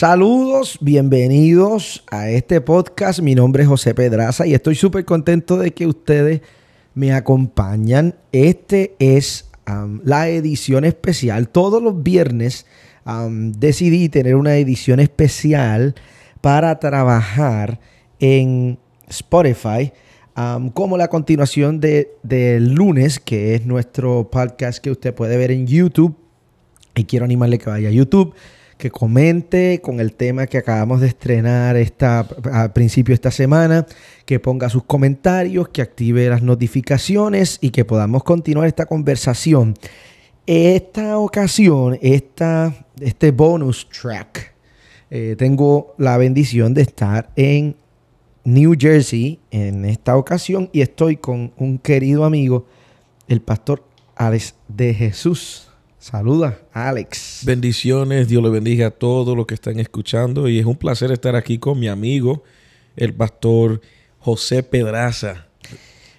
Saludos, bienvenidos a este podcast. Mi nombre es José Pedraza y estoy súper contento de que ustedes me acompañan. Este es la edición especial. Todos los viernes decidí tener una edición especial para trabajar en Spotify. como la continuación de, del lunes, que es nuestro podcast que usted puede ver en YouTube. Y quiero animarle que vaya a YouTube, que comente con el tema que acabamos de estrenar esta, a principio de esta semana, que ponga sus comentarios, que active las notificaciones y que podamos continuar esta conversación. Esta ocasión, esta, este bonus track, eh, tengo la bendición de estar en New Jersey en esta ocasión y estoy con un querido amigo, el pastor Alex de Jesús. Saluda, Alex. Bendiciones, Dios le bendiga a todos los que están escuchando y es un placer estar aquí con mi amigo, el pastor José Pedraza.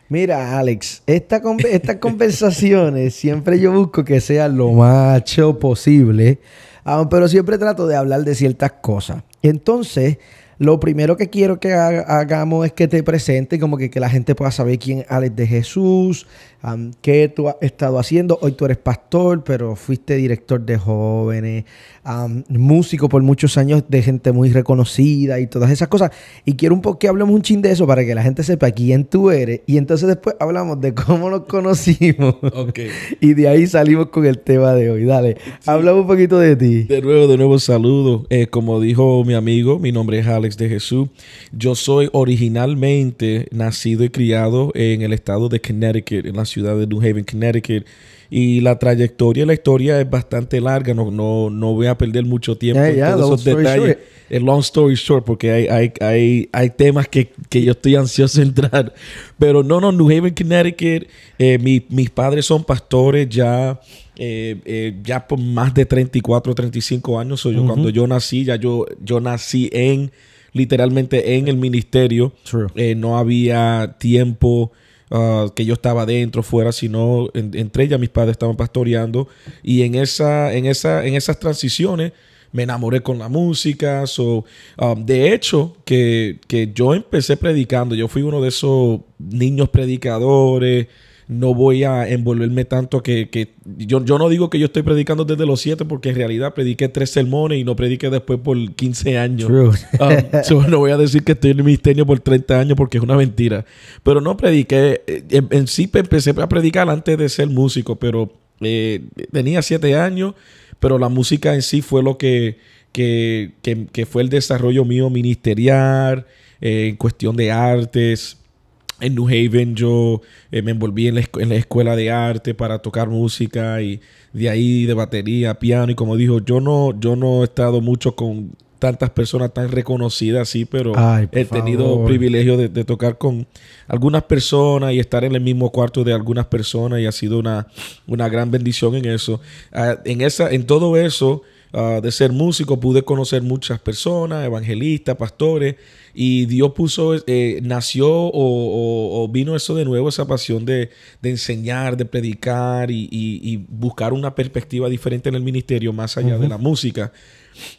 Mira, Alex, esta con- estas conversaciones siempre yo busco que sean lo más posible, ah, pero siempre trato de hablar de ciertas cosas. Entonces, lo primero que quiero que ha- hagamos es que te presente, como que, que la gente pueda saber quién Alex de Jesús, qué tú has estado haciendo. Hoy tú eres pastor, pero fuiste director de jóvenes, am, músico por muchos años de gente muy reconocida y todas esas cosas. Y quiero un poco que hablemos un chin de eso para que la gente sepa quién tú eres. Y entonces después hablamos de cómo nos conocimos. Ok. y de ahí salimos con el tema de hoy. Dale, hablamos un poquito de ti. De nuevo, de nuevo saludo. Eh, como dijo mi amigo, mi nombre es Alex de Jesús. Yo soy originalmente nacido y criado en el estado de Connecticut, en la ciudad de New Haven, Connecticut. Y la trayectoria, la historia es bastante larga. No, no, no voy a perder mucho tiempo Ya, en ya, todos esos detalles. El long story short, porque hay, hay, hay, hay temas que, que yo estoy ansioso de entrar. Pero no, no, New Haven, Connecticut. eh, mi- mis padres son pastores ya, eh, eh, ya por más de 34, 35 años. So, yo, Cuando yo nací, ya yo, yo nací en, literalmente en el ministerio. Eh, no había tiempo ah, que yo estaba dentro, fuera, sino en- entre ellas mis padres estaban pastoreando. Y en, esa, en, esa, en esas transiciones me enamoré con la música. So, um, de hecho, que, que yo empecé predicando. Yo fui uno de esos niños predicadores. No voy a envolverme tanto que, que yo, yo no digo que yo estoy predicando desde los siete porque en realidad prediqué tres sermones y no prediqué después por 15 años. True. Um, so, no voy a decir que estoy en el ministerio por 30 años porque es una mentira. Pero no prediqué. eh, En, en sí pe- empecé a predicar antes de ser músico, pero eh, tenía 7 años. Pero la música en sí fue lo que, que, que- que fue el desarrollo mío ministerial, eh, en cuestión de artes. En New Haven yo eh, me envolví en la, escu- en la escuela de arte para tocar música y de ahí de batería, piano y como dijo, yo no, yo no he estado mucho con tantas personas tan reconocidas así, pero Ay, he tenido favor. privilegio de, de tocar con algunas personas y estar en el mismo cuarto de algunas personas y ha sido una, una gran bendición en eso. Ah, en, esa, en todo eso ah, de ser músico pude conocer muchas personas, evangelistas, pastores, y Dios puso, eh, nació o, o- o vino eso de nuevo, esa pasión de, de enseñar, de predicar y, y- y buscar una perspectiva diferente en el ministerio más allá de la música.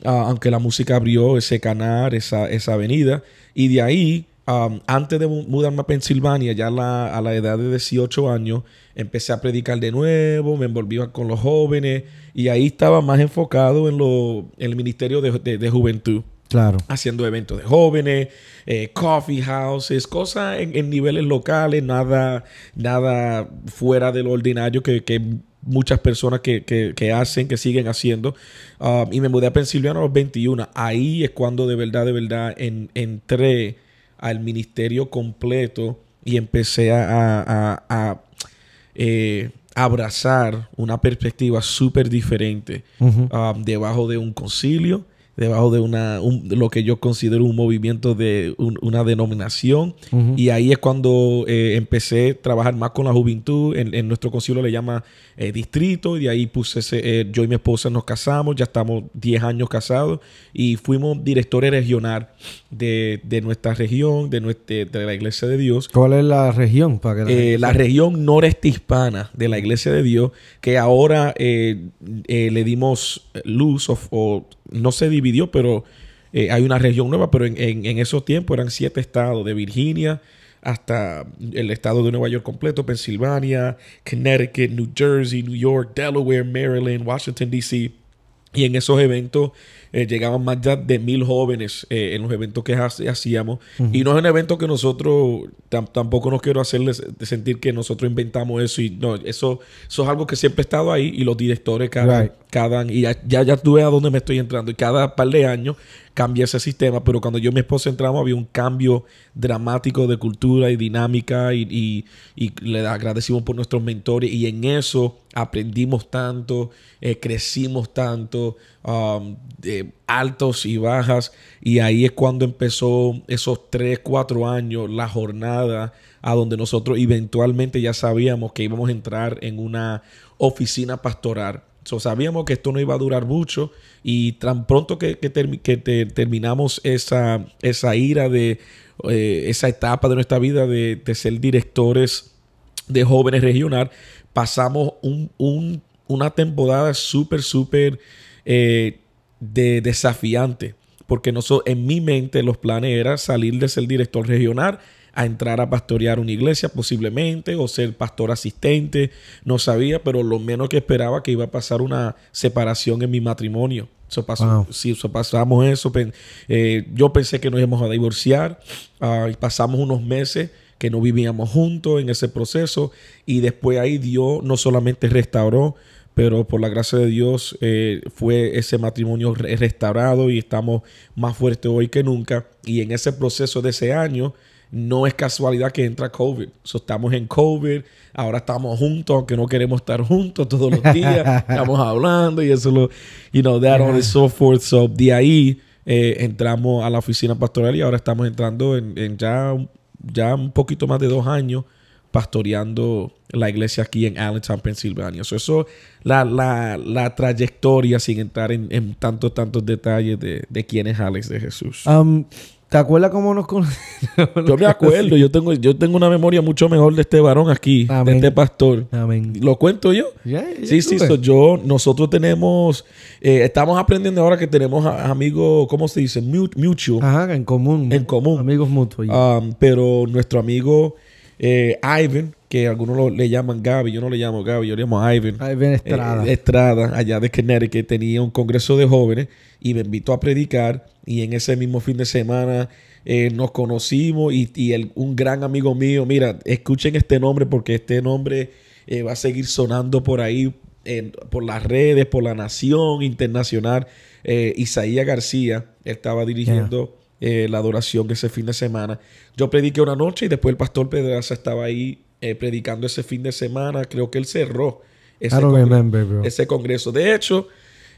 Ah, aunque la música abrió ese canal, esa, esa avenida, y de ahí, um, antes de mu- mudarme a Pensilvania, ya la- a la edad de 18 años, empecé a predicar de nuevo, me envolví con los jóvenes, y ahí estaba más enfocado en, lo, en el ministerio de, de- de juventud Claro. haciendo eventos de jóvenes, eh, coffee houses, cosas en, en niveles locales, nada, nada fuera del ordinario que, que muchas personas que, que- que hacen, que siguen haciendo. Um, y me mudé a Pensilvania a los 21. Ahí es cuando de verdad, de verdad en- entré al ministerio completo y empecé a, a- a- a, eh, abrazar una perspectiva súper diferente um, debajo de un concilio, debajo de una un- lo que yo considero un movimiento de un- una denominación. Y ahí es cuando eh, empecé a trabajar más con la juventud. En, en nuestro concilio le llama eh, distrito. Y de ahí puse ese, eh, yo y mi esposa nos casamos. Ya estamos 10 años casados. Y fuimos directores regional de, de nuestra región, de, nuestra, de la Iglesia de Dios. ¿Cuál es la región? Para que la región noreste hispana de la Iglesia de Dios, que ahora le dimos luz o no se dividió, pero eh, hay una región nueva, pero en, en, esos tiempos eran siete estados, de Virginia hasta el estado de Nueva York completo, Pensilvania, Connecticut, New Jersey, New York, Delaware, Maryland, Washington, D.C. Y en esos eventos eh, llegaban más de mil jóvenes eh, en los eventos que hacíamos. Y no es un evento que nosotros, tampoco nos quiero hacerles sentir que nosotros inventamos eso. Y no, eso, eso es algo que siempre ha estado ahí y los directores cada, cada y ya, ya, ya tuve a dónde me estoy entrando. Y cada par de años cambia ese sistema, pero cuando yo y mi esposa entramos había un cambio dramático de cultura y dinámica y, le agradecimos por nuestros mentores y en eso aprendimos tanto, eh, crecimos tanto, um, altos y bajas y ahí es cuando empezó esos tres, cuatro años, la jornada a donde nosotros eventualmente ya sabíamos que íbamos a entrar en una oficina pastoral sabíamos que esto no iba a durar mucho y tan pronto que, terminamos esa, esa ira de eh, esa etapa de nuestra vida de, ser directores de jóvenes regional, pasamos una temporada súper, súper eh, de desafiante. Porque nosotros, en mi mente los planes era salir de ser director regional a entrar a pastorear una iglesia posiblemente o ser pastor asistente, no sabía, pero lo menos que esperaba que iba a pasar una separación en mi matrimonio. Eso pasó, sí, pasamos eso. Eh, yo pensé que nos íbamos a divorciar ah, y pasamos unos meses que no vivíamos juntos en ese proceso y después ahí Dios no solamente restauró, pero por la gracia de Dios eh, fue ese matrimonio restaurado y estamos más fuertes hoy que nunca. Y en ese proceso de ese año, no es casualidad que entra COVID. estamos en COVID, ahora estamos juntos, aunque no queremos estar juntos todos los días. estamos hablando y eso lo, you know, that on and so forth. So, de ahí eh, entramos a la oficina pastoral y ahora estamos entrando en, ya, ya un poquito más de dos años pastoreando la iglesia aquí en Allentown, Pensilvania. So, eso, la, la, la trayectoria, sin entrar en, tantos, tantos detalles de, de quién es Alex de Jesús. Um, ¿Te acuerdas cómo nos conocimos? yo me acuerdo, yo tengo, yo tengo una memoria mucho mejor de este varón aquí, de este pastor. Amén. ¿Lo cuento yo? sí, sí, yo, nosotros tenemos, eh, estamos aprendiendo ahora que tenemos amigos, ¿cómo se dice? Mutual. Ajá, en común. En común. Amigos mutuos. Um, pero nuestro amigo eh, Ivan, que algunos le llaman Gaby, yo no le llamo Gaby, yo le llamo Ivan. Ivan Estrada. Eh, Estrada, allá de Connecticut, tenía un congreso de jóvenes y me invitó a predicar y en ese mismo fin de semana eh, nos conocimos y, un gran amigo mío, mira, escuchen este nombre porque este nombre eh, va a seguir sonando por ahí, por las redes, por la nación internacional. Eh, Isaías García, estaba dirigiendo la adoración ese fin de semana. Yo prediqué una noche y después el pastor Pedraza estaba ahí predicando ese fin de semana. Creo que él cerró ese, ese congreso. De hecho,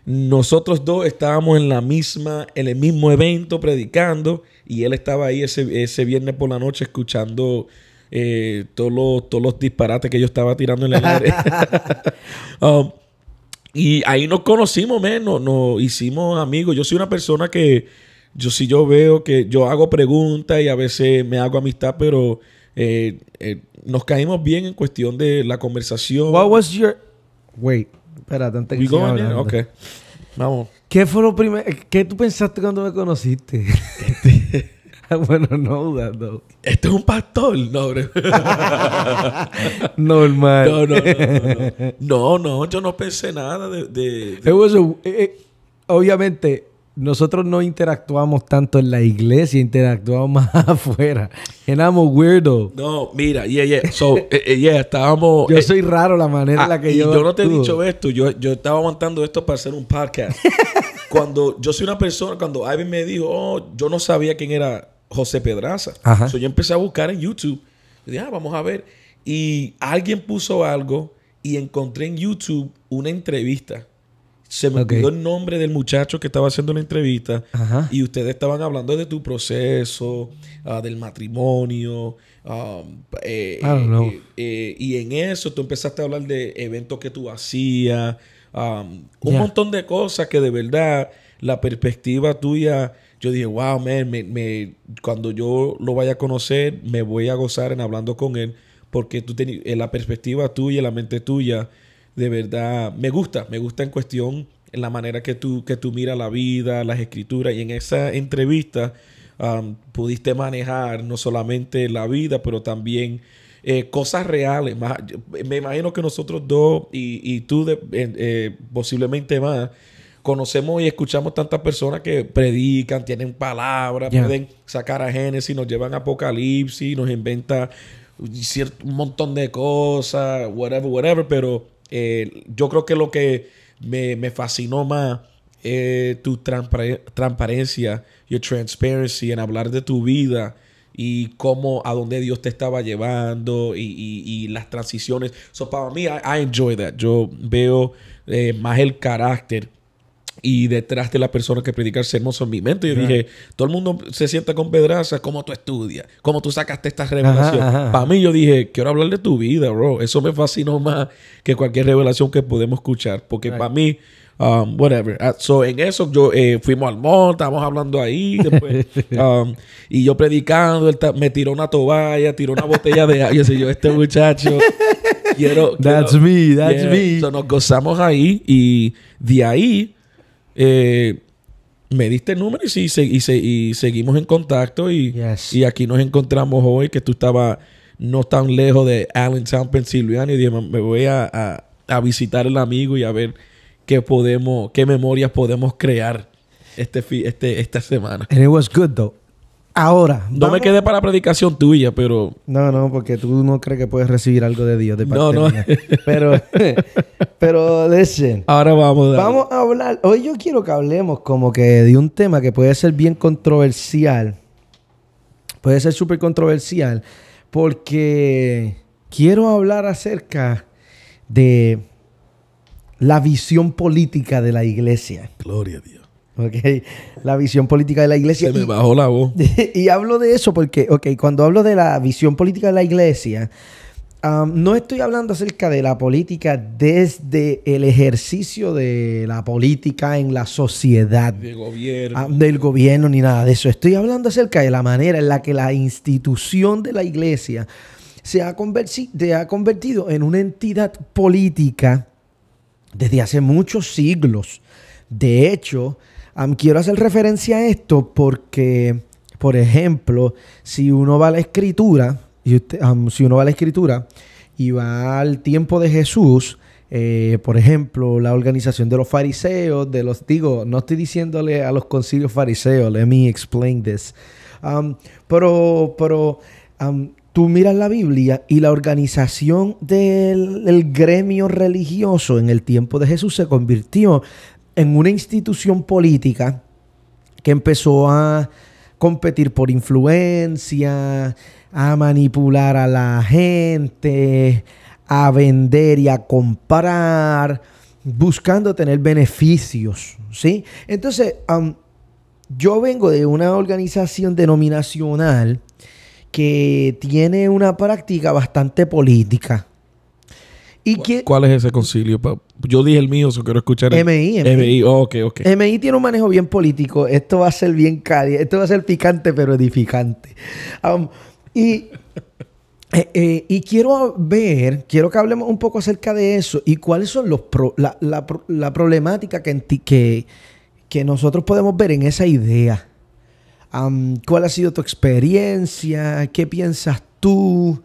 nosotros dos estábamos en la misma, en el mismo evento predicando y él estaba ahí ese, ese viernes por la noche escuchando eh, todos, los, todos los disparates que yo estaba tirando en el aire. Um, y ahí nos conocimos, menos, nos, hicimos amigos. Yo soy una persona que, yo si yo veo que yo hago preguntas y a veces me hago amistad, pero eh, eh, nos caímos bien en cuestión de la conversación. What was your... Wait. Espérate, antes que Ok. Vamos. ¿Qué fue lo primero? ¿Qué tú pensaste cuando me conociste? Este. bueno, no, no. Este es un pastor, no, Normal. No, no, no, no, no. yo no pensé nada de. de, eh, eh, obviamente, nosotros no interactuamos tanto en la iglesia, interactuamos más afuera. Éramos weirdo. No, mira, yeah, yeah. So, eh, eh, yeah, estábamos. Yo eh, soy raro la manera en la que yo. Yo no te he dicho esto. Yo, yo estaba aguantando esto para hacer un podcast. cuando yo soy una persona, cuando Ivan me dijo, oh, yo no sabía quién era José Pedraza. Ajá. yo empecé a buscar en YouTube. Y dije, ah, vamos a ver. Y alguien puso algo y encontré en YouTube una entrevista se me olvidó el nombre del muchacho que estaba haciendo la entrevista y ustedes estaban hablando de tu proceso, ah, del matrimonio. Um, eh, eh, eh, y en eso tú empezaste a hablar de eventos que tú hacías, um, un montón de cosas que de verdad la perspectiva tuya, yo dije, wow, man, me, cuando yo lo vaya a conocer, me voy a gozar en hablando con él, porque tú en la perspectiva tuya, la mente tuya, de verdad me gusta, me gusta en cuestión en la manera que tú, que tú miras la vida, las escrituras. Y en esa entrevista um, pudiste manejar no solamente la vida, pero también eh, cosas reales. me imagino que nosotros dos y, tú eh, posiblemente más conocemos y escuchamos tantas personas que predican, tienen palabras, pueden sacar a Génesis, nos llevan a Apocalipsis, nos inventa un montón de cosas, whatever, whatever, pero eh, yo creo que lo que me, me fascinó más es tu transparencia, your transparency en hablar de tu vida y cómo, a dónde Dios te estaba llevando y, las transiciones. So, para mí, I, enjoy that. Yo veo eh, más el carácter y detrás de la persona que predica el sermón en mi mente. Yo dije, todo el mundo se sienta con pedraza, cómo tú estudias, cómo tú sacaste esta revelación. Para mí, yo dije, quiero hablar de tu vida, bro. Eso me fascinó más que cualquier revelación que podemos escuchar. Porque para mí, um, whatever. Ah, so, en eso, yo eh, fuimos al mall, estábamos hablando ahí. Después, um, y yo predicando, él me tiró una toalla, tiró una botella de agua. Y yo, este muchacho. Quiero, that's me, that's me. So, nos gozamos ahí y de ahí eh, me diste el número y, sí, y, seguimos en contacto y, y, aquí nos encontramos hoy que tú estabas no tan lejos de Allentown, Pennsylvania y dije, me voy a, a, visitar el amigo y a ver qué podemos, qué memorias podemos crear este, este, esta semana. And it was good though. Ahora. No me quedé para la predicación tuya, pero. No, no, porque tú no crees que puedes recibir algo de Dios de parte No, no. Pero, pero, listen. Ahora vamos. Vamos a hablar. Hoy yo quiero que hablemos como que de un tema que puede ser bien controversial. Puede ser súper controversial. Porque quiero hablar acerca de la visión política de la iglesia. Gloria a Dios. Okay. La visión política de la iglesia. Se me bajó la voz. Y, hablo de eso porque, ok, cuando hablo de la visión política de la iglesia, no estoy hablando acerca de la política desde el ejercicio de la política en la sociedad. Del gobierno. del gobierno ni nada de eso. Estoy hablando acerca de la manera en la que la institución de la iglesia se ha, se ha convertido en una entidad política desde hace muchos siglos. De hecho, quiero hacer referencia a esto porque, por ejemplo, si uno va a la escritura, y si uno va a la escritura y va al tiempo de Jesús, eh, por ejemplo, la organización de los fariseos, de los, digo, no estoy diciéndole a los concilios fariseos, let me explain this. pero, pero tú miras la Biblia y la organización del, gremio religioso en el tiempo de Jesús se convirtió en una institución política que empezó a competir por influencia, a manipular a la gente, a vender y a comprar, buscando tener beneficios, ¿sí? Entonces, yo vengo de una organización denominacional que tiene una práctica bastante política. ¿Cuál es ese concilio? Yo dije el mío, eso quiero escuchar. El... MI, MI. Oh, ok, ok. MI tiene un manejo bien político. Esto va a ser bien caliente. Esto va a ser picante, pero edificante. Um, y, eh, eh, y quiero ver, quiero que hablemos un poco acerca de eso y cuáles son los la, la, problemática que, que, que nosotros podemos ver en esa idea. Um, ¿Cuál ha sido tu experiencia? ¿Qué piensas tú?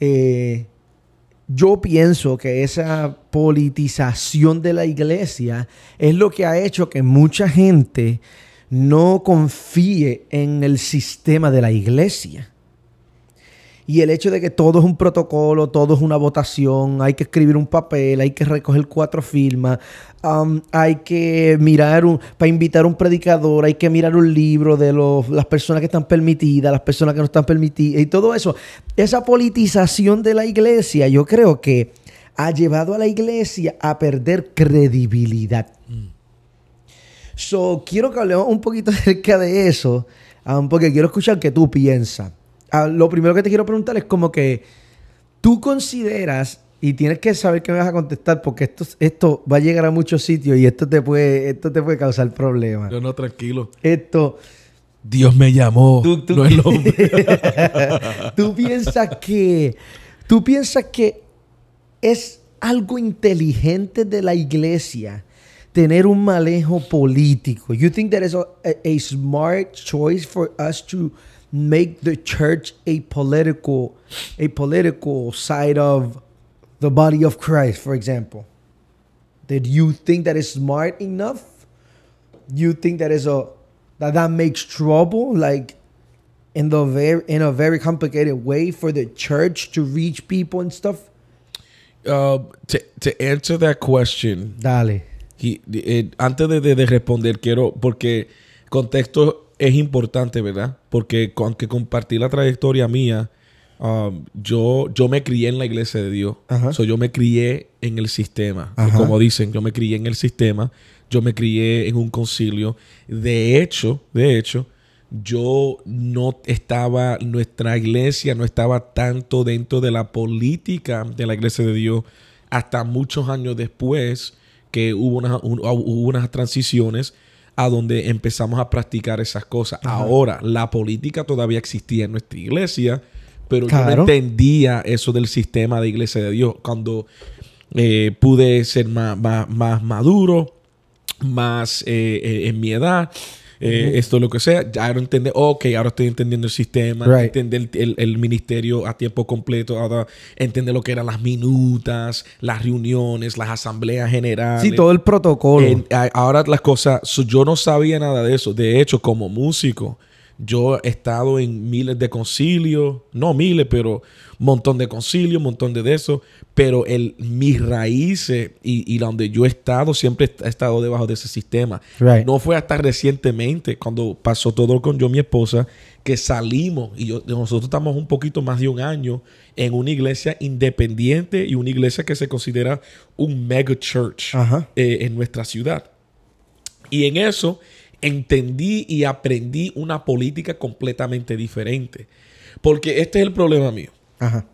Eh, yo pienso que esa politización de la iglesia es lo que ha hecho que mucha gente no confíe en el sistema de la iglesia. Y el hecho de que todo es un protocolo, todo es una votación, hay que escribir un papel, hay que recoger cuatro firmas, hay que mirar un, para invitar a un predicador, hay que mirar un libro de los, las personas que están permitidas, las personas que no están permitidas y todo eso. Esa politización de la iglesia, yo creo que ha llevado a la iglesia a perder credibilidad. So, quiero que hablemos un poquito acerca de eso, porque quiero escuchar qué tú piensas. Lo primero que te quiero preguntar es como que tú consideras y tienes que saber que me vas a contestar porque esto, esto va a llegar a muchos sitios y esto te puede, esto te puede causar problemas. Yo no, tranquilo. Esto. Dios me llamó. Tú, no es tú piensas que. Tú piensas que es algo inteligente de la iglesia tener un manejo político. You think that is a, a, a smart choice for us to make the church a political a political side of the body of Christ, for example? Did you think that is smart enough? You think that is a that that makes trouble like in the very in a very complicated way for the church to reach people and stuff? Uh, to, to answer that question, Dale. He, eh, antes de- de responder, quiero, porque contexto es importante, ¿verdad? Porque aunque compartí la trayectoria mía, um, yo, yo me crié en la iglesia de Dios. So, yo me crié en el sistema. Ajá. Como dicen, yo me crié en el sistema. Yo me crié en un concilio. De hecho, de hecho, yo no estaba, nuestra iglesia no estaba tanto dentro de la política de la iglesia de Dios hasta muchos años después que hubo, una- un- hubo unas transiciones a donde empezamos a practicar esas cosas. Ahora, la política todavía existía en nuestra iglesia, pero yo no entendía eso del sistema de iglesia de Dios. Cuando eh, pude ser más, más, más maduro, más eh, eh, en mi edad, eh, esto lo que sea, ya ahora entender, ok, ahora estoy entendiendo el sistema, Right. entender el, el- el ministerio a tiempo completo, ahora entender lo que eran las minutas, las reuniones, las asambleas generales. Sí, todo el protocolo. En- ahora las cosas, yo no sabía nada de eso. De hecho, como músico, yo he estado en miles de concilios, no miles, pero un montón de concilios, un montón de, de eso. Pero el, mis raíces y, y la donde yo he estado, siempre he estado debajo de ese sistema. Right. No fue hasta recientemente, cuando pasó todo con yo y mi esposa, que salimos y yo, nosotros estamos un poquito más de un año en una iglesia independiente y una iglesia que se considera un mega church eh, en nuestra ciudad. Y en eso entendí y aprendí una política completamente diferente. Porque este es el problema mío. Ajá.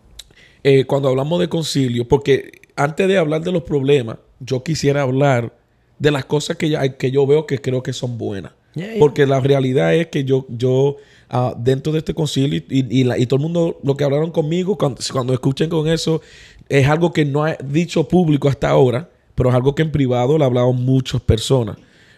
Eh, cuando hablamos de concilio, porque antes de hablar de los problemas, yo quisiera hablar de las cosas que, ya- que yo veo que creo que son buenas. Yeah, yeah. Porque la realidad es que yo, yo ah, dentro de este concilio y, y la- y todo el mundo, lo que hablaron conmigo, cuando, cuando escuchen con eso, es algo que no he dicho público hasta ahora, pero es algo que en privado le ha hablado muchas personas.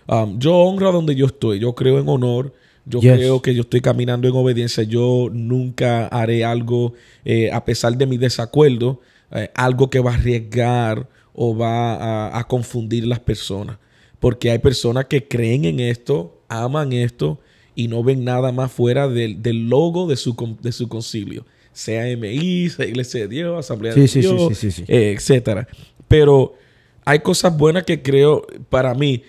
Um, yo honro donde yo estoy, yo creo en honor, yo Yes. creo que yo estoy caminando en obediencia, yo nunca haré algo, eh, a pesar de mi desacuerdo, eh, algo que va a arriesgar o va a, a confundir las personas. Porque hay personas que creen en esto, aman esto y no ven nada más fuera del, del logo de su, de su concilio. Sea MI, sea Iglesia de Dios, Asamblea Sí, de sí, Dios, sí, sí, sí. eh, etcétera. Pero hay cosas buenas que creo, para mí,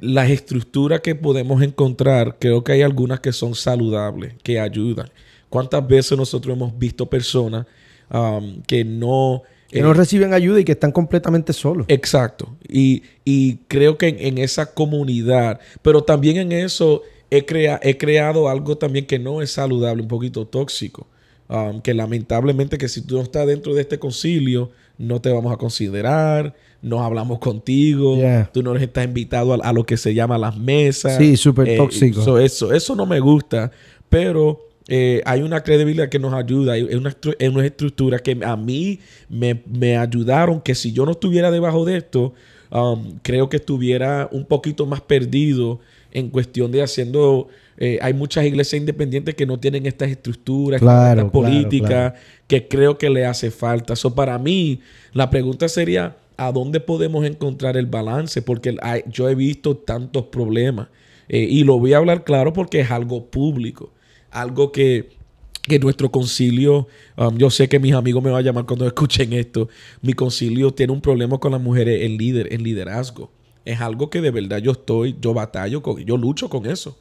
las estructuras que podemos encontrar, creo que hay algunas que son saludables, que ayudan. ¿Cuántas veces nosotros hemos visto personas um, que no... Que eh, no reciben ayuda y que están completamente solos. Exacto. Y, y creo que en, en esa comunidad, pero también en eso he, crea- he creado algo también que no es saludable, un poquito tóxico. Um, que lamentablemente que si tú no estás dentro de este concilio, no te vamos a considerar, no hablamos contigo, Yeah. tú no estás invitado a, a lo que se llama las mesas. Sí, súper tóxico. so eso, eso no me gusta, pero eh, hay una credibilidad que nos ayuda, hay una, una estructura que a mí me, me ayudaron, que si yo no estuviera debajo de esto, um, creo que estuviera un poquito más perdido en cuestión de haciendo... eh, hay muchas iglesias independientes que no tienen estas estructuras, Claro, estas políticas, claro. que creo que le hace falta. So, para mí, la pregunta sería, ¿a dónde podemos encontrar el balance? Porque hay- yo he visto tantos problemas. Eh, y lo voy a hablar claro porque es algo público. Algo que, que nuestro concilio, um, yo sé que mis amigos me van a llamar cuando escuchen esto, mi concilio tiene un problema con las mujeres en, líder, en liderazgo. Es algo que de verdad yo estoy, yo batallo con, yo lucho con eso.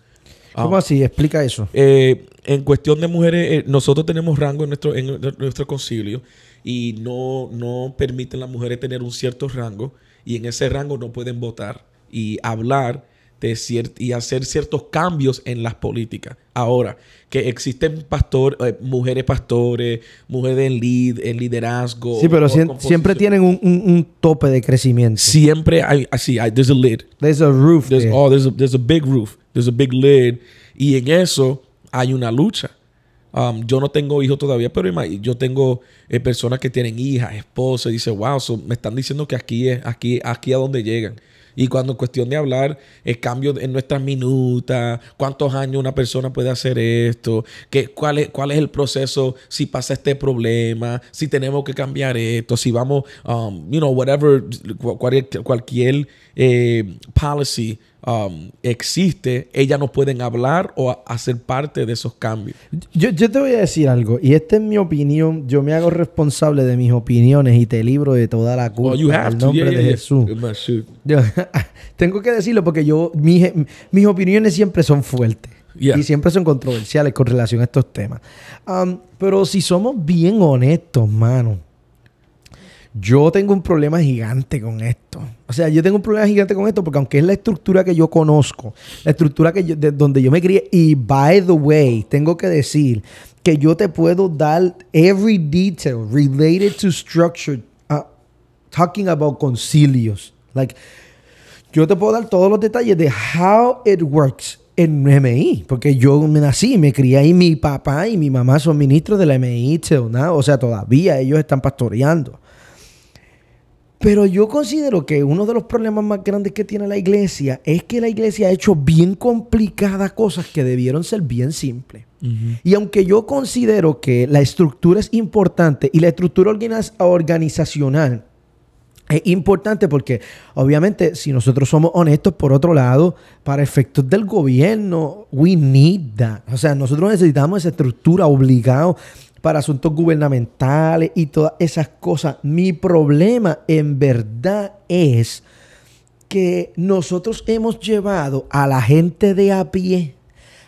¿Cómo así? Explica eso. Eh, en cuestión de mujeres, eh, nosotros tenemos rango en nuestro, en nuestro concilio y no, no permiten las mujeres tener un cierto rango y en ese rango no pueden votar y hablar de y hacer ciertos cambios en las políticas. Ahora, que existen pastor, eh, mujeres pastores, mujeres en, lead, en liderazgo. Sí, pero siempre tienen un, un- un tope de crecimiento. Siempre hay, así, hay, there's a lid. There's a roof There's, there. oh, there's a, there's a big roof. There's a big lid. Y en eso hay una lucha. Um, yo no tengo hijos todavía, pero yo tengo eh, personas que tienen hijas, esposas, y dice, wow, so me están diciendo que aquí es, aquí, aquí a donde llegan. Y cuando en cuestión de hablar, el cambio en nuestras minutas, cuántos años una persona puede hacer esto, qué, cuál, es, cuál es el proceso si pasa este problema, si tenemos que cambiar esto, si vamos, um, you know, whatever, cualquier, cualquier eh, policy um, existe, ellas no pueden hablar o hacer parte de esos cambios. Yo, yo, te voy a decir algo, y esta es mi opinión. Yo me hago responsable de mis opiniones y te libro de toda la culpa. en nombre de Jesús. Tengo que decirlo porque yo, mis, mis opiniones siempre son fuertes. Y siempre son controversiales con relación a estos temas. Um, pero si somos bien honestos, mano yo tengo un problema gigante con esto. O sea, yo tengo un problema gigante con esto porque aunque es la estructura que yo conozco, la estructura que de donde yo me crié, y by the way, tengo que decir que yo te puedo dar every detail related to structure, uh, talking about concilios. Like, yo te puedo dar todos los detalles de how it works en MI, porque yo me nací, me crié ahí, mi papá y mi mamá son ministros de la MI o sea, todavía ellos están pastoreando. Pero yo considero que uno de los problemas más grandes que tiene la iglesia es que la iglesia ha hecho bien complicadas cosas que debieron ser bien simples. Y aunque yo considero que la estructura es importante y la estructura organizacional es importante porque obviamente si nosotros somos honestos, por otro lado, para efectos del gobierno, we need that. O sea, nosotros necesitamos esa estructura obligado para asuntos gubernamentales y todas esas cosas. Mi problema en verdad es que nosotros hemos llevado a la gente de a pie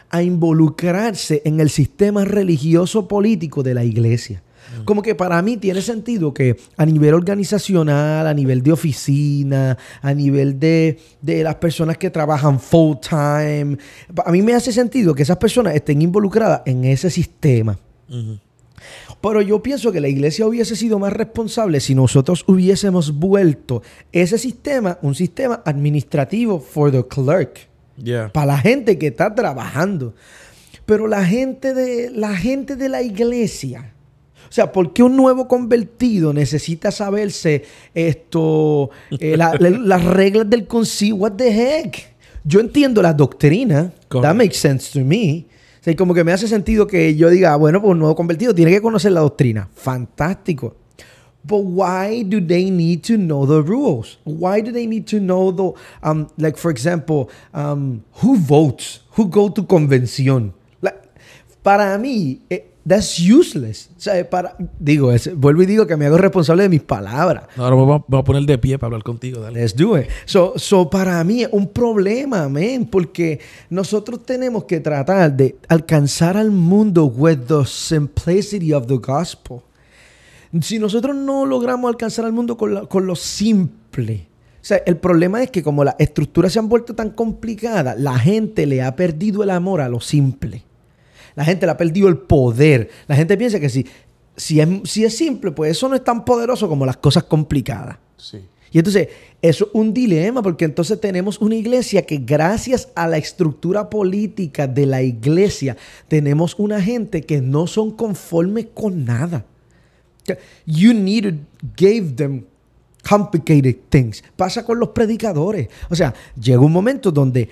a involucrarse en el sistema religioso político de la iglesia. Mm. Como que para mí tiene sentido que a nivel organizacional, a nivel de oficina, a nivel de, las personas que trabajan full time, a mí me hace sentido que esas personas estén involucradas en ese sistema. Pero yo pienso que la iglesia hubiese sido más responsable si nosotros hubiésemos vuelto ese sistema, un sistema administrativo for the clerk. Para la gente que está trabajando. Pero la gente de la gente de la iglesia. O sea, ¿por qué un nuevo convertido necesita saberse esto, eh, las reglas del concilio? What the heck? Yo entiendo la doctrina. That makes sense to me sea, como que me hace sentido que yo diga, bueno, pues un nuevo convertido tiene que conocer la doctrina. Fantástico. But why do they need to know the rules? Why do they need to know the, um, like for example, um, who votes, who go to convención? Like, para mí, eh, That's useless. O sea, para, digo, vuelvo y digo que me hago responsable de mis palabras. Ahora vamos, a poner de pie para hablar contigo. Dale. Let's do it. So, so para mí es un problema, man, porque nosotros tenemos que tratar de alcanzar al mundo with the simplicity of the gospel. Si nosotros no logramos alcanzar al mundo con, con lo simple, o sea, el problema es que como las estructuras se han vuelto tan complicadas, la gente le ha perdido el amor a lo simple. La gente le ha perdido el poder. La gente piensa que si, si, es, si es simple, pues eso no es tan poderoso como las cosas complicadas. Sí. Y entonces, eso es un dilema, porque entonces tenemos una iglesia que gracias a la estructura política de la iglesia, tenemos una gente que no son conformes con nada. You need to give them complicated things. Pasa con los predicadores. O sea, llega un momento donde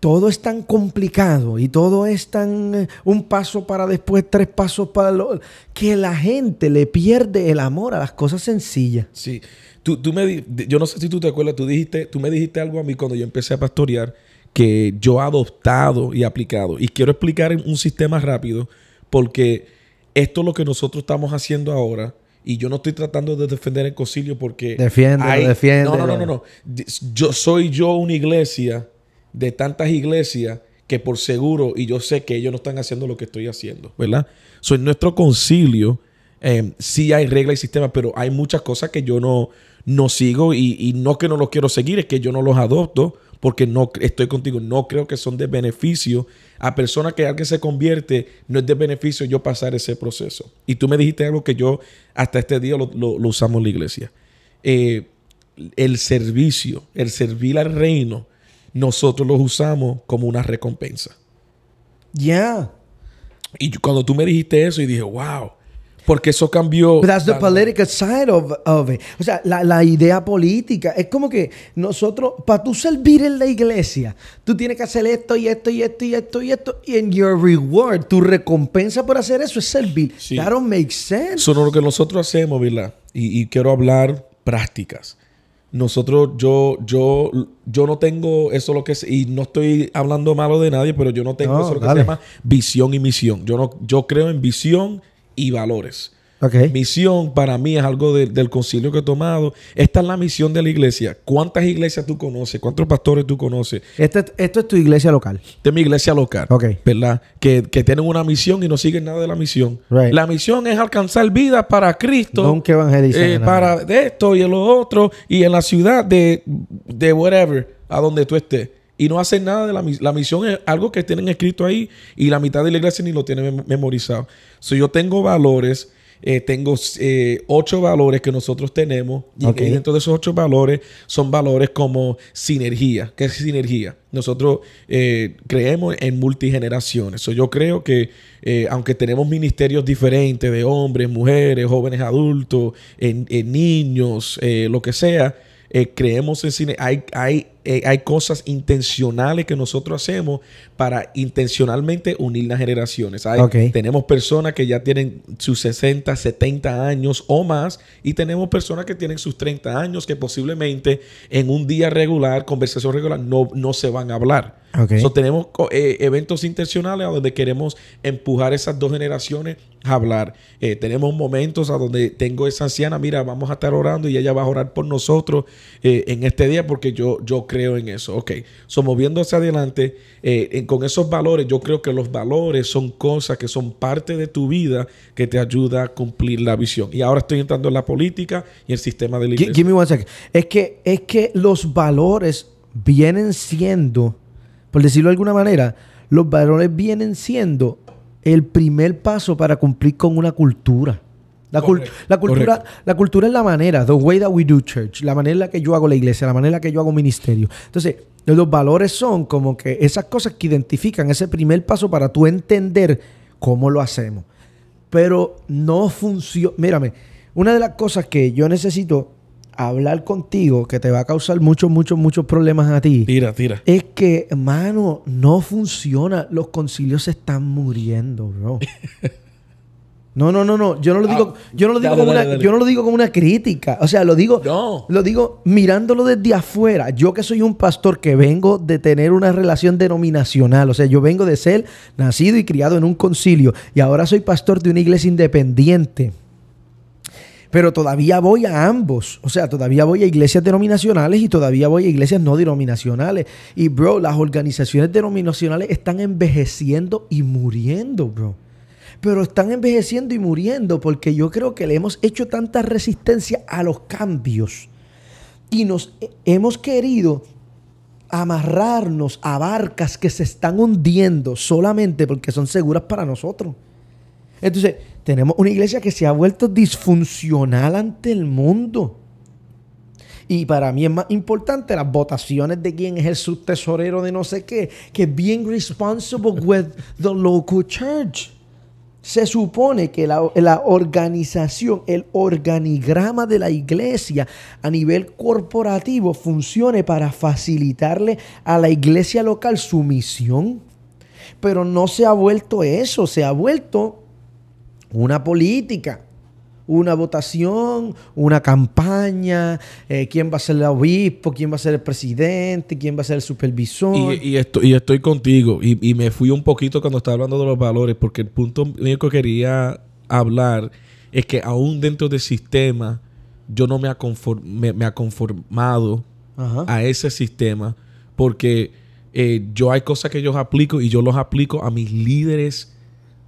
todo es tan complicado y todo es tan eh, un paso para después, tres pasos para lo que la gente le pierde el amor a las cosas sencillas. Sí. Tú, tú me, yo no sé si tú te acuerdas, tú dijiste, tú me dijiste algo a mí cuando yo empecé a pastorear que yo he adoptado y aplicado. Y quiero explicar un sistema rápido porque esto es lo que nosotros estamos haciendo ahora. Y yo no estoy tratando de defender el concilio porque... Defiende, defiende. No, no, no, no, no. Yo soy yo una iglesia de tantas iglesias que por seguro, y yo sé que ellos no están haciendo lo que estoy haciendo, ¿verdad? So, en nuestro concilio eh, sí hay reglas y sistemas, pero hay muchas cosas que yo no, no sigo y, no que no los quiero seguir, es que yo no los adopto porque no estoy contigo, no creo que son de beneficio a personas que alguien se convierte, no es de beneficio yo pasar ese proceso. Y tú me dijiste algo que yo hasta este día lo, usamos en la iglesia. Eh, el servicio, el servir al reino, nosotros los usamos como una recompensa. Ya. Y cuando tú me dijiste eso, y dije, wow. Porque eso cambió. But that's the political side of, of it. O sea, la, la idea política. Es como que nosotros, para tú servir en la iglesia, tú tienes que hacer esto y esto y esto y esto y esto. Y en your reward, tu recompensa por hacer eso es servir. Sí. That don't make sense. Eso no es lo que nosotros hacemos, ¿verdad? Y, y quiero hablar prácticas. Nosotros, yo, yo, yo no tengo eso lo que es, y no estoy hablando malo de nadie, pero yo no tengo No, eso lo que dale. se llama visión y misión. Yo no, yo creo en visión y valores. Ok. Misión para mí es algo de- del concilio que he tomado. Esta es la misión de la iglesia. ¿Cuántas iglesias tú conoces? ¿Cuántos pastores tú conoces? Este- esto es tu iglesia local. Esta es mi iglesia local. Ok. ¿Verdad? Que, que tienen una misión y no siguen nada de la misión. Right. La misión es alcanzar vida para Cristo. Nunca evangelizan eh, para de esto y en lo otro. Y en la ciudad de, de whatever, a donde tú estés. Y no hacen nada de la misión. La misión es algo que tienen escrito ahí y la mitad de la iglesia ni lo tiene mem- memorizado. So, yo tengo valores. Eh, tengo eh, ocho valores que nosotros tenemos y Ok. y dentro de esos ocho valores son valores como sinergia. ¿Qué es sinergia? Nosotros eh, creemos en multigeneraciones. So, yo creo que eh, aunque tenemos ministerios diferentes de hombres, mujeres, jóvenes adultos, en, en niños, lo que sea, creemos en cine. Hay, hay, eh, hay cosas intencionales que nosotros hacemos para intencionalmente unir las generaciones. Hay-. Tenemos personas que ya tienen sus 60, 70 años o más y tenemos personas que tienen sus 30 años que posiblemente en un día regular, conversación regular, no, no se van a hablar. Ok. So, tenemos eh, eventos intencionales a donde queremos empujar esas dos generaciones a hablar. Eh, tenemos momentos a donde tengo esa anciana, mira, vamos a estar orando y ella va a orar por nosotros en este día porque yo, yo creo en eso. Ok, so, moviendo hacia adelante, eh, en- con esos valores, yo creo que los valores son cosas que son parte de tu vida que te ayuda a cumplir la visión. Y ahora estoy entrando en la política y el sistema de la Gi- iglesia. Give me one second. Es que, es que los valores vienen siendo, por decirlo de alguna manera, los valores vienen siendo el primer paso para cumplir con una cultura. La, cultura, correcto. la cultura es la manera, the way that we do church, la manera en la que yo hago la iglesia, la manera en la que yo hago ministerio. Entonces, los valores son como que esas cosas que identifican ese primer paso para tú entender cómo lo hacemos. Pero no funciona. Mírame, una de las cosas que yo necesito hablar contigo, que te va a causar muchos, muchos, muchos problemas a ti, Tira, tira. es que, hermano, no funciona. Los concilios se están muriendo, bro. No, no, no, no. Yo no lo digo, yo no lo digo Dale, como dale, una, dale. yo no lo digo como una crítica. O sea, lo digo, No. lo digo mirándolo desde afuera. Yo que soy un pastor que vengo de tener una relación denominacional. O sea, yo vengo de ser nacido y criado en un concilio. Y ahora soy pastor de una iglesia independiente. Pero todavía voy a ambos. O sea, todavía voy a iglesias denominacionales y todavía voy a iglesias no denominacionales. Y, bro, las organizaciones denominacionales están envejeciendo y muriendo, bro. Pero están envejeciendo y muriendo porque yo creo que le hemos hecho tanta resistencia a los cambios. Y nos he- hemos querido amarrarnos a barcas que se están hundiendo solamente porque son seguras para nosotros. Entonces, tenemos una iglesia que se ha vuelto disfuncional ante el mundo. Y para mí es más importante las votaciones de quién es el subtesorero de no sé qué, que being responsible with the local church. Se supone que la, organización, el organigrama de la iglesia a nivel corporativo funcione para facilitarle a la iglesia local su misión. Pero no se ha vuelto eso, se ha vuelto una política, una votación, una campaña, eh, quién va a ser el obispo, quién va a ser el presidente, quién va a ser el supervisor. Y, y esto- y estoy contigo. Y, y me fui un poquito cuando estaba hablando de los valores, porque el punto mío que quería hablar es que aún dentro del sistema, yo no me ha, conform- me, me ha conformado Ajá. a ese sistema, porque eh, yo hay cosas que yo aplico y yo los aplico a mis líderes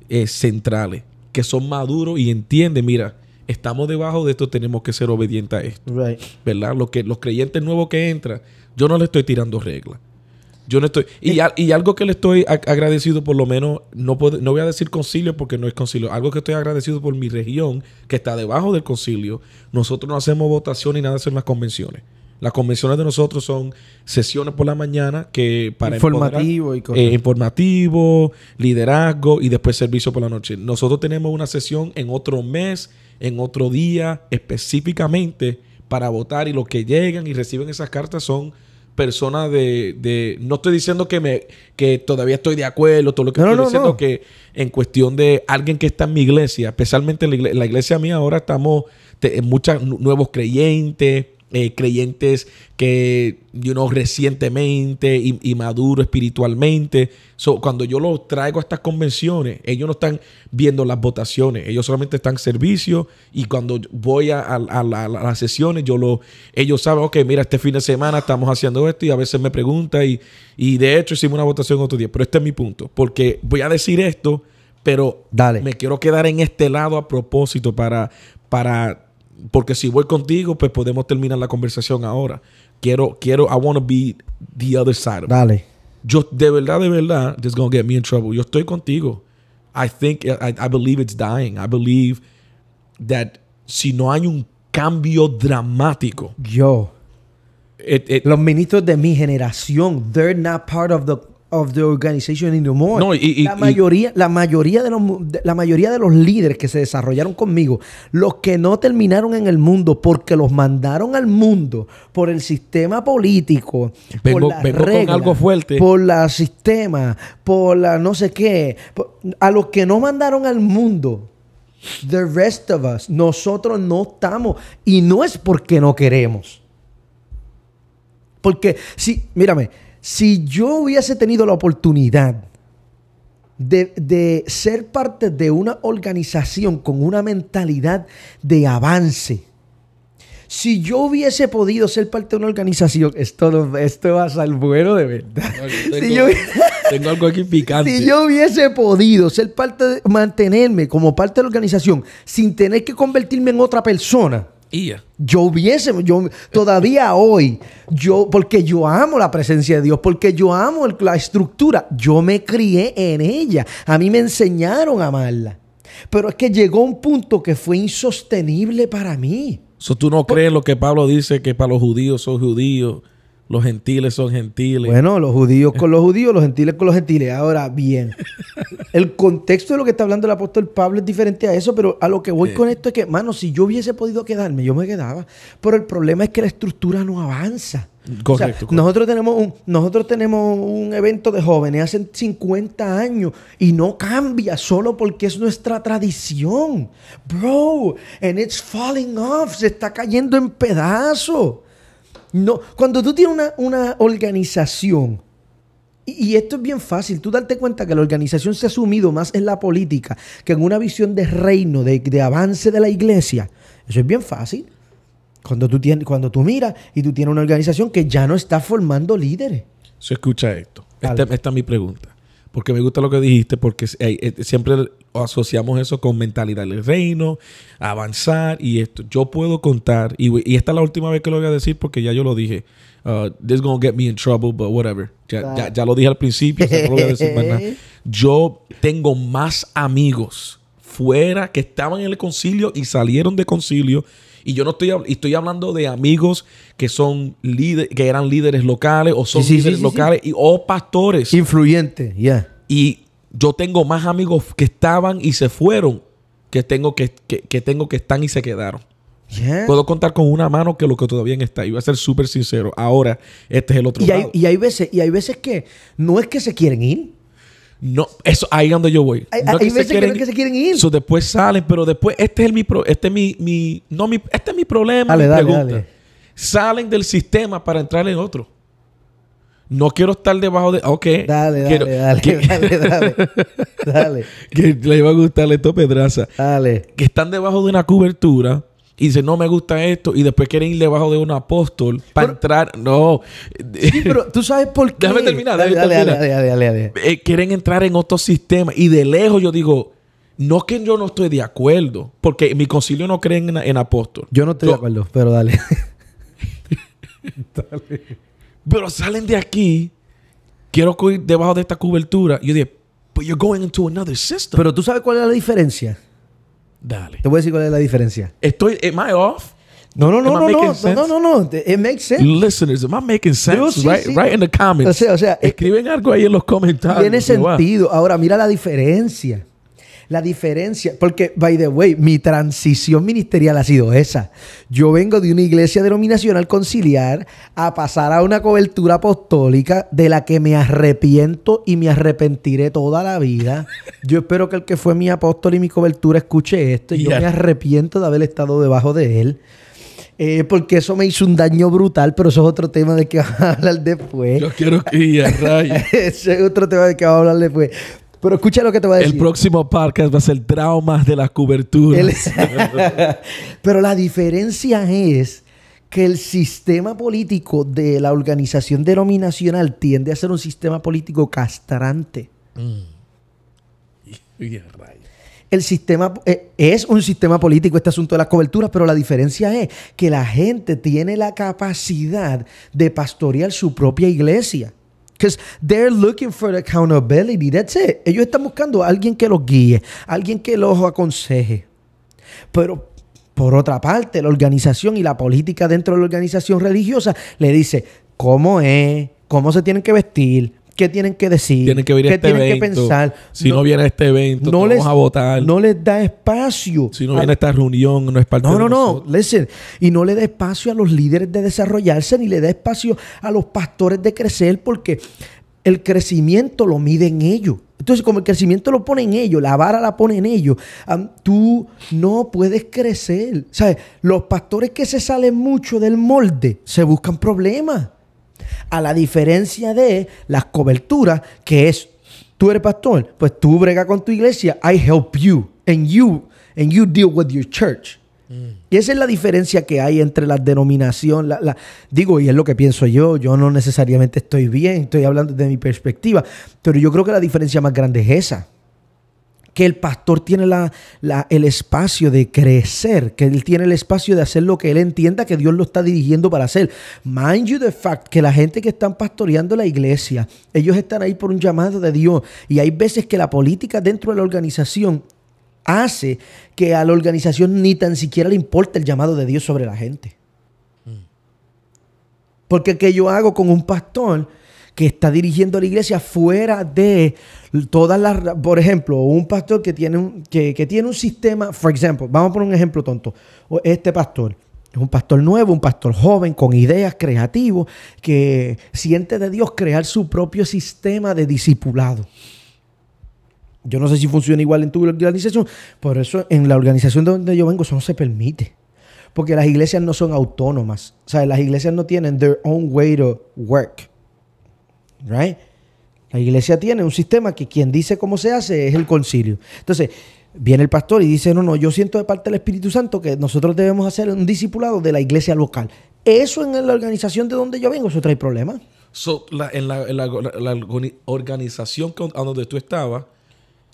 eh, centrales, que son maduros y entienden, mira, estamos debajo de esto, tenemos que ser obedientes a esto. Right. ¿verdad? Lo que, los creyentes nuevos que entran, yo no le estoy tirando reglas. Yo no estoy. Y, al- y algo que le estoy ag- agradecido, por lo menos, no, puedo- no voy a decir concilio porque no es concilio. Algo que estoy agradecido por mi región, que está debajo del concilio. Nosotros no hacemos votación ni nada, hacemos las convenciones. Las convenciones de nosotros son sesiones por la mañana que para informativo y cosas. Eh, informativo, liderazgo y después servicio por la noche. Nosotros tenemos una sesión en otro mes, en otro día, específicamente para votar y los que llegan y reciben esas cartas son personas de, no estoy diciendo que me que todavía estoy de acuerdo todo lo que estoy diciendo que en cuestión de alguien que está en mi iglesia especialmente la iglesia, la iglesia mía ahora estamos muchos nuevos creyentes eh, creyentes que, you know, recientemente y, y maduro espiritualmente. cuando yo los traigo a estas convenciones, ellos no están viendo las votaciones, ellos solamente están en servicio y cuando voy a, las sesiones, yo lo, ellos saben, ok, mira, este fin de semana estamos haciendo esto y a veces me preguntan y, y de hecho hicimos una votación otro día, pero este es mi punto, porque voy a decir esto, pero Dale. me quiero quedar en este lado a propósito para, para porque si voy contigo, pues podemos terminar la conversación ahora. Quiero, quiero, I want to be the other side. Dale. Yo, de verdad, de verdad, this is going to get me in trouble. Yo estoy contigo. I think, I, I believe it's dying. I believe that si no hay un cambio dramático. Yo. los ministros de mi generación, they're not part of the of the organization anymore. No, y, la mayoría, la mayoría de los la mayoría de los líderes que se desarrollaron conmigo, los que no terminaron en el mundo porque los mandaron al mundo por el sistema político, por la regla, algo fuerte. por la sistema, por la no sé qué, a los que no mandaron al mundo. The rest of us, nosotros no estamos y no es porque no queremos. Porque si, mírame, si yo hubiese tenido la oportunidad de, ser parte de una organización con una mentalidad de avance, si yo hubiese podido ser parte de una organización, esto, esto va a ser bueno de verdad. tengo, algo aquí picante. Si yo hubiese podido ser parte de, mantenerme como parte de la organización sin tener que convertirme en otra persona, yo hubiese, yo todavía hoy, yo, porque yo amo la presencia de Dios, porque yo amo la estructura, yo me crié en ella. A mí me enseñaron a amarla. Pero es que llegó un punto que fue insostenible para mí. ¿Tú no crees lo que Pablo dice que para los judíos son judíos los gentiles son gentiles. Bueno, los judíos con los judíos, los gentiles con los gentiles. Ahora bien, el contexto de lo que está hablando el apóstol Pablo es diferente a eso, pero a lo que voy con esto es que, mano, si yo hubiese podido quedarme, yo me quedaba. Pero el problema es que la estructura no avanza. Correcto, Nosotros, tenemos un, nosotros tenemos un evento de jóvenes hace 50 años y no cambia solo porque es nuestra tradición. Bro, and it's falling off, se está cayendo en pedazos. No, cuando tú tienes una, organización, y, esto es bien fácil, tú darte cuenta que la organización se ha sumido más en la política que en una visión de reino, de, avance de la iglesia. Eso es bien fácil. Cuando tú, tienes, cuando tú miras y tú tienes una organización que ya no está formando líderes. Se escucha esto. Esta, esta es mi pregunta. Porque me gusta lo que dijiste, porque eh, siempre asociamos eso con mentalidad del reino, avanzar y esto. Yo puedo contar, y, esta es la última vez que lo voy a decir porque ya yo lo dije. Uh, this is gonna get me in trouble, but whatever. Ya, ya, lo dije al principio, Yo tengo más amigos fuera que estaban en el concilio y salieron de concilio. Y yo no estoy, estoy hablando de amigos que son líderes, que eran líderes locales o son líderes locales y, o pastores. Influyentes, ya. Y yo tengo más amigos que estaban y se fueron que tengo que, que, tengo que están y se quedaron. Puedo contar con una mano que lo que todavía está. Y voy a ser súper sincero. Ahora, este es el otro y Hay, y hay veces, y hay veces que no es que se quieren ir. No, eso ahí es donde yo voy. Hay, veces que no es que se quieren ir. después salen, pero después este es mi este es mi, mi no mi este es mi problema, dale, dale, Dale. Salen del sistema para entrar en otro. No quiero estar debajo de. Ok. Dale, dale, dale, dale, dale, dale. que le iba a gustar esto pedraza. Dale. Que están debajo de una cobertura y dicen, no me gusta esto, y después quieren ir debajo de un apóstol para entrar. No. Sí, pero tú sabes por qué. Déjame terminar. Dale, dale, Dale, dale, dale, eh, quieren entrar en otro sistema y de lejos yo digo, no es que yo no estoy de acuerdo, porque mi concilio no cree en, apóstol. Yo no estoy de acuerdo, pero dale. dale. Pero salen de aquí, quiero ir debajo de esta cobertura. Y yo dije, but you're going into another system. Pero tú sabes cuál es la diferencia. Dale. Te voy a decir cuál es la diferencia. Estoy, am I off? No, no, no, no, no, sense? no, no, no, it makes sense. Listeners, am I making sense? Sí, right, sí. right in the comments. O sea, o sea, eh, Escriben algo ahí en los comentarios. Tiene Wow. sentido. Ahora, mira la diferencia. La diferencia, porque, by the way, mi transición ministerial ha sido esa. Yo vengo de una iglesia denominacional conciliar a pasar a una cobertura apostólica de la que me arrepiento y me arrepentiré toda la vida. Yo espero que el que fue mi apóstol y mi cobertura escuche esto. y Yo me arrepiento de haber estado debajo de él. Eh, porque eso me hizo un daño brutal, pero eso es otro tema de que vamos a hablar después. Yo quiero que y a rayos. Ese es otro tema de que vamos a hablar después. Pero escucha lo que te voy a decir. El próximo podcast va a ser traumas de la cobertura. El- Pero la diferencia es que el sistema político de la organización denominacional tiende a ser un sistema político castrante. Y a rayos. El sistema eh, es un sistema político este asunto de las coberturas, pero la diferencia es que la gente tiene la capacidad de pastorear su propia iglesia. Because they're looking for accountability. That's it. Ellos están buscando a alguien que los guíe, alguien que los aconseje. Pero por otra parte, la organización y la política dentro de la organización religiosa le dice cómo es, cómo se tienen que vestir, qué tienen que decir, Tienen que venir qué este tienen evento. que pensar. Si no, viene a este evento, no les, vamos a votar. no les da espacio. si no viene a esta reunión, no es parte No, de no, no. nosotros. Listen. Y no le da espacio a los líderes de desarrollarse, ni le da espacio a los pastores de crecer, porque el crecimiento lo mide en ellos. Entonces, como el crecimiento lo pone en ellos, la vara la pone en ellos, tú no puedes crecer. ¿Sabes? Los pastores que se salen mucho del molde se buscan problemas. A la diferencia de las coberturas, que es, tú eres pastor, pues tú brega con tu iglesia, I help you, and you, and you deal with your church. Y esa es la diferencia que hay entre las denominaciones. La, la- digo, y es lo que pienso yo, yo no necesariamente estoy bien, estoy hablando de mi perspectiva, pero yo creo que la diferencia más grande es esa que el pastor tiene la- la- el espacio de crecer, que él tiene el espacio de hacer lo que él entienda que Dios lo está dirigiendo para hacer. Mind you the fact que la gente que están pastoreando la iglesia, ellos están ahí por un llamado de Dios. Y hay veces que la política dentro de la organización hace que a la organización ni tan siquiera le importa el llamado de Dios sobre la gente. Porque que yo hago con un pastor que está dirigiendo la iglesia fuera de todas las... Por ejemplo, un pastor que tiene un, que, que tiene un sistema, por ejemplo, vamos a poner un ejemplo tonto. Este pastor es un pastor nuevo, un pastor joven, con ideas, creativo, que siente de Dios crear su propio sistema de discipulado. Yo no sé si funciona igual en tu organización, por eso en la organización de donde yo vengo eso no se permite. Porque las iglesias no son autónomas. O sea, las iglesias no tienen their own way to work. Right? La iglesia tiene un sistema que quien dice cómo se hace es el concilio. Entonces, viene el pastor y dice, no, no, yo siento de parte del Espíritu Santo que nosotros debemos hacer un discipulado de la iglesia local. Eso en la organización de donde yo vengo, eso trae problemas. So, en la, organización a donde tú estabas,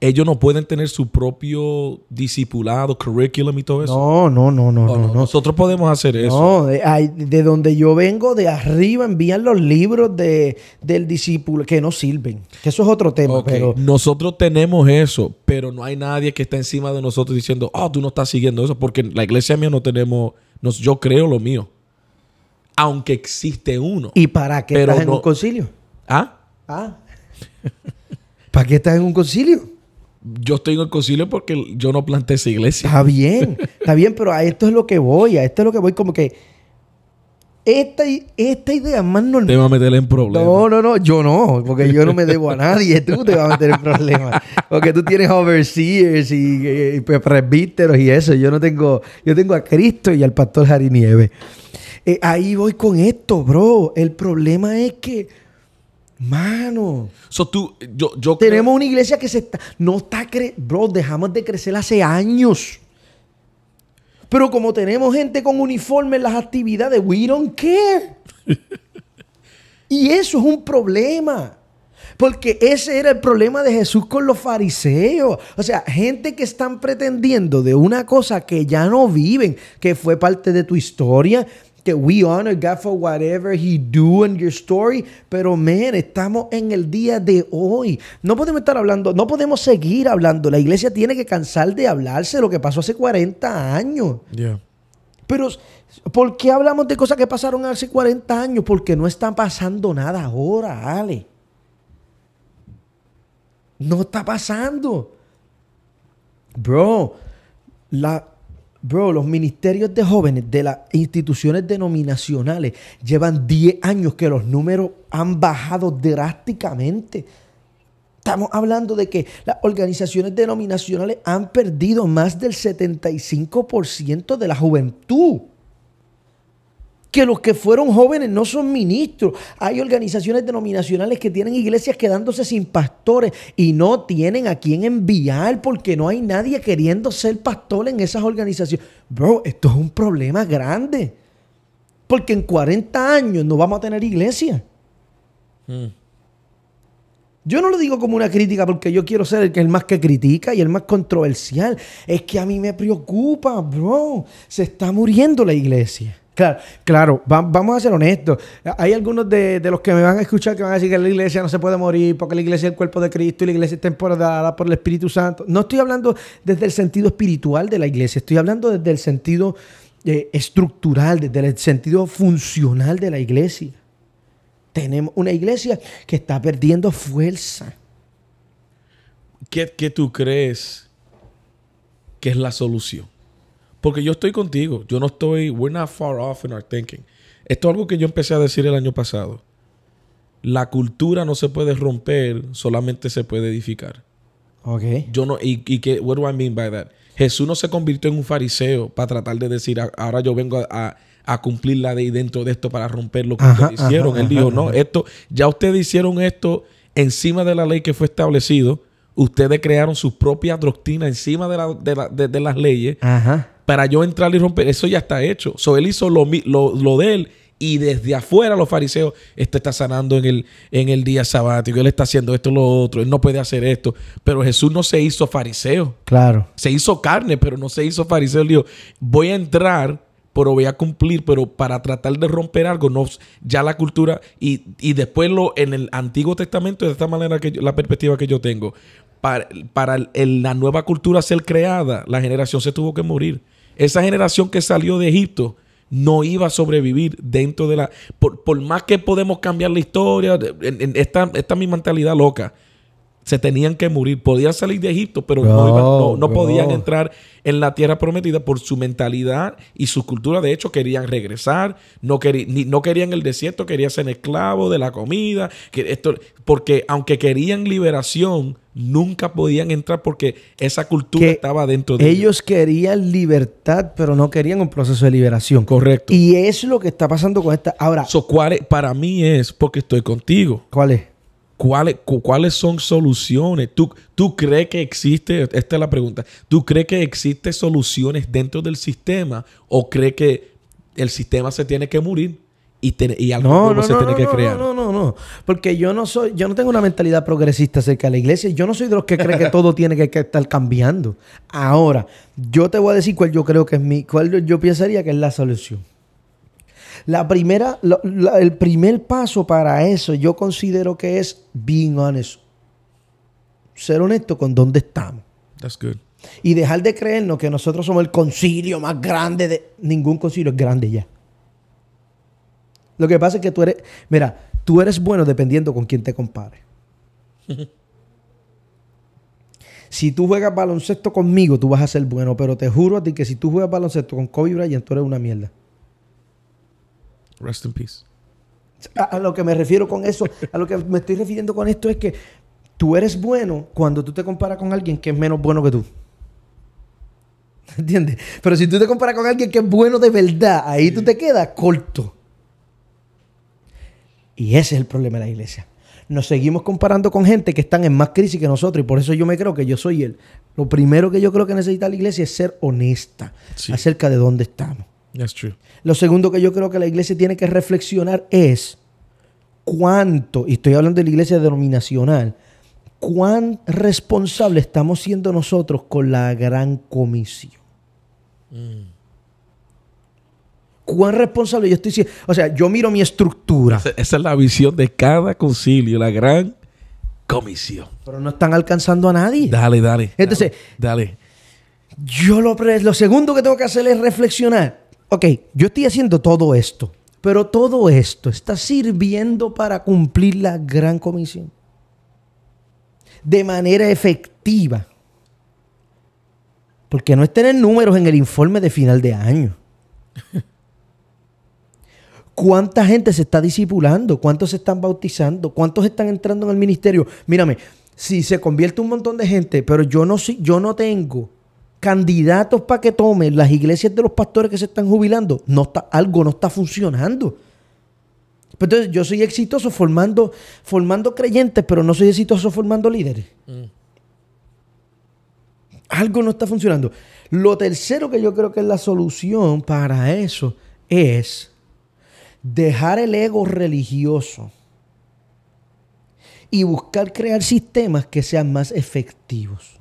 ellos no pueden tener su propio discipulado, curriculum y todo eso. No, no, no, no, Oh, no, no, no. Nosotros podemos hacer eso. No, de, donde yo vengo, de arriba envían los libros de, del discípulo que no sirven. Que eso es otro tema, pero Nosotros tenemos eso, pero no hay nadie que está encima de nosotros diciendo, oh, tú no estás siguiendo eso, porque en la iglesia mía no tenemos, nos- yo creo lo mío. Aunque existe uno. ¿y para qué Pero estás en un concilio? ¿Ah? Ah. ¿Para qué estás en un concilio? Yo estoy en el concilio porque yo no planté esa iglesia. Está bien, está bien, pero a esto es lo que voy, a esto es lo que voy como que esta, esta idea más normal. Te va a meter en problemas. No, no, no, yo no, porque yo no me debo a nadie, tú te vas a meter en problemas. Porque tú tienes overseers y, eh, y pre- presbíteros y eso. Yo no tengo, yo tengo a Cristo y al pastor Jari Nieves. Eh, ahí voy con esto, bro. El problema es que, mano, So, tú, yo, yo creo- tenemos una iglesia que se está, no está, cre bro, dejamos de crecer hace años. Pero como tenemos gente con uniforme en las actividades, we don't care. y eso es un problema. Porque ese era el problema de Jesús con los fariseos. O sea, gente que están pretendiendo de una cosa que ya no viven, que fue parte de tu historia, que we honor God for whatever he do in your story, pero man, estamos en el día de hoy. No podemos estar hablando, no podemos seguir hablando. La iglesia tiene que cansar de hablarse de lo que pasó hace 40 años. Yeah. Pero, ¿por qué hablamos de cosas que pasaron hace 40 años? Porque no está pasando nada ahora, Ale. No está pasando. Bro, la, bro, los ministerios de jóvenes de las instituciones denominacionales llevan 10 años que los números han bajado drásticamente. Estamos hablando de que las organizaciones denominacionales han perdido más del 75% de la juventud que los que fueron jóvenes no son ministros. Hay organizaciones denominacionales que tienen iglesias quedándose sin pastores y no tienen a quién enviar porque no hay nadie queriendo ser pastor en esas organizaciones. Bro, esto es un problema grande. Porque en 40 años no vamos a tener iglesia. Hmm. Yo no lo digo como una crítica porque yo quiero ser el que el más que critica y el más controversial. Es que a mí me preocupa, bro. Se está muriendo la iglesia. Claro, claro, vamos a ser honestos. Hay algunos de, los que me van a escuchar que van a decir que la iglesia no se puede morir porque la iglesia es el cuerpo de Cristo y la iglesia es temporada por el Espíritu Santo. No estoy hablando desde el sentido espiritual de la iglesia, estoy hablando desde el sentido eh, estructural, desde el sentido funcional de la iglesia. Tenemos una iglesia que está perdiendo fuerza. ¿Qué, qué tú crees que es la solución? Porque yo estoy contigo. Yo no estoy. We're not far off in our thinking. Esto es algo que yo empecé a decir el año pasado. La cultura no se puede romper, solamente se puede edificar. Ok. Yo no. Y, y que, what do I mean by that? Jesús no se convirtió en un fariseo para tratar de decir, ahora yo vengo a, cumplir la ley dentro de esto para romper lo que ustedes hicieron. Él dijo, no, esto, ya ustedes hicieron esto encima de la ley que fue establecido. Ustedes crearon su propia doctrina encima de, la, de, la, de las leyes. Para yo entrar y romper, eso ya está hecho. So, él hizo lo, lo, de él y desde afuera los fariseos, este está sanando en el, en el día sabático, él está haciendo esto, lo otro, él no puede hacer esto. Pero Jesús no se hizo fariseo. Claro. Se hizo carne, pero no se hizo fariseo. Él dijo, voy a entrar, pero voy a cumplir, pero para tratar de romper algo, no, ya la cultura, y, y después lo, en el Antiguo Testamento, de esta manera que la perspectiva que yo tengo, para, para la nueva cultura ser creada, la generación se tuvo que morir. Esa generación que salió de Egipto no iba a sobrevivir dentro de la... Por, más que podemos cambiar la historia, en, esta, esta mi mentalidad loca, se tenían que morir. Podían salir de Egipto, pero no, podían entrar en la tierra prometida por su mentalidad y su cultura. De hecho, querían regresar, no, no querían el desierto, querían ser esclavos de la comida. Que esto, porque aunque querían liberación, nunca podían entrar porque esa cultura estaba dentro de ellos. Ellos querían libertad, pero no querían un proceso de liberación. Correcto. Y es lo que está pasando con esta. Ahora. para mí es porque estoy contigo. ¿Cuál es? ¿Cuáles, ¿Cuáles son soluciones? ¿Tú, ¿Tú crees que existe, esta es la pregunta, ¿tú crees que existe soluciones dentro del sistema o crees que el sistema se tiene que morir y, y algo nuevo se tiene que crear? No, no, no, porque yo no soy, yo no tengo una mentalidad progresista acerca de la iglesia, yo no soy de los que creen que todo tiene que, que, estar cambiando. Ahora, yo te voy a decir cuál yo creo que es mi, cuál yo pensaría que es la solución. La primera, el primer paso para eso yo considero que es being honest. Ser honesto con dónde estamos. That's good. Y dejar de creernos que nosotros somos el concilio más grande de... Ningún concilio es grande ya. Lo que pasa es que tú eres... Mira, tú eres bueno dependiendo con quién te compares. si tú juegas baloncesto conmigo, tú vas a ser bueno. Pero te juro a ti que si tú juegas baloncesto con Kobe Bryant, tú eres una mierda. Rest in peace. A, lo que me refiero con eso, a lo que me estoy refiriendo con esto es que tú eres bueno cuando tú te comparas con alguien que es menos bueno que tú. ¿Entiendes? Pero si tú te comparas con alguien que es bueno de verdad, ahí tú te quedas corto. Y ese es el problema de la iglesia. Nos seguimos comparando con gente que están en más crisis que nosotros y por eso yo me creo que yo soy él. Lo primero que yo creo que necesita la iglesia es ser honesta acerca de dónde estamos. That's true. Lo segundo que yo creo que la iglesia tiene que reflexionar es cuánto, y estoy hablando de la iglesia denominacional, cuán responsable estamos siendo nosotros con la gran comisión. Mm. Cuán responsable yo estoy siendo. O sea, yo miro mi estructura. Esa, es la visión de cada concilio, la gran comisión. Pero no están alcanzando a nadie. Dale, dale. Entonces, dale. Yo lo, lo segundo que tengo que hacer es reflexionar ok, yo estoy haciendo todo esto, pero todo esto está sirviendo para cumplir la gran comisión de manera efectiva. Porque no es tener números en el informe de final de año. ¿Cuánta gente se está discipulando? ¿Cuántos se están bautizando? ¿Cuántos están entrando en el ministerio? Mírame, si se convierte un montón de gente, pero yo no, yo no tengo candidatos para que tomen las iglesias de los pastores que se están jubilando, no está, algo no está funcionando. Pues entonces yo soy exitoso formando, formando creyentes, pero no soy exitoso formando líderes. Algo no está funcionando. Lo tercero que yo creo que es la solución para eso es dejar el ego religioso y buscar crear sistemas que sean más efectivos.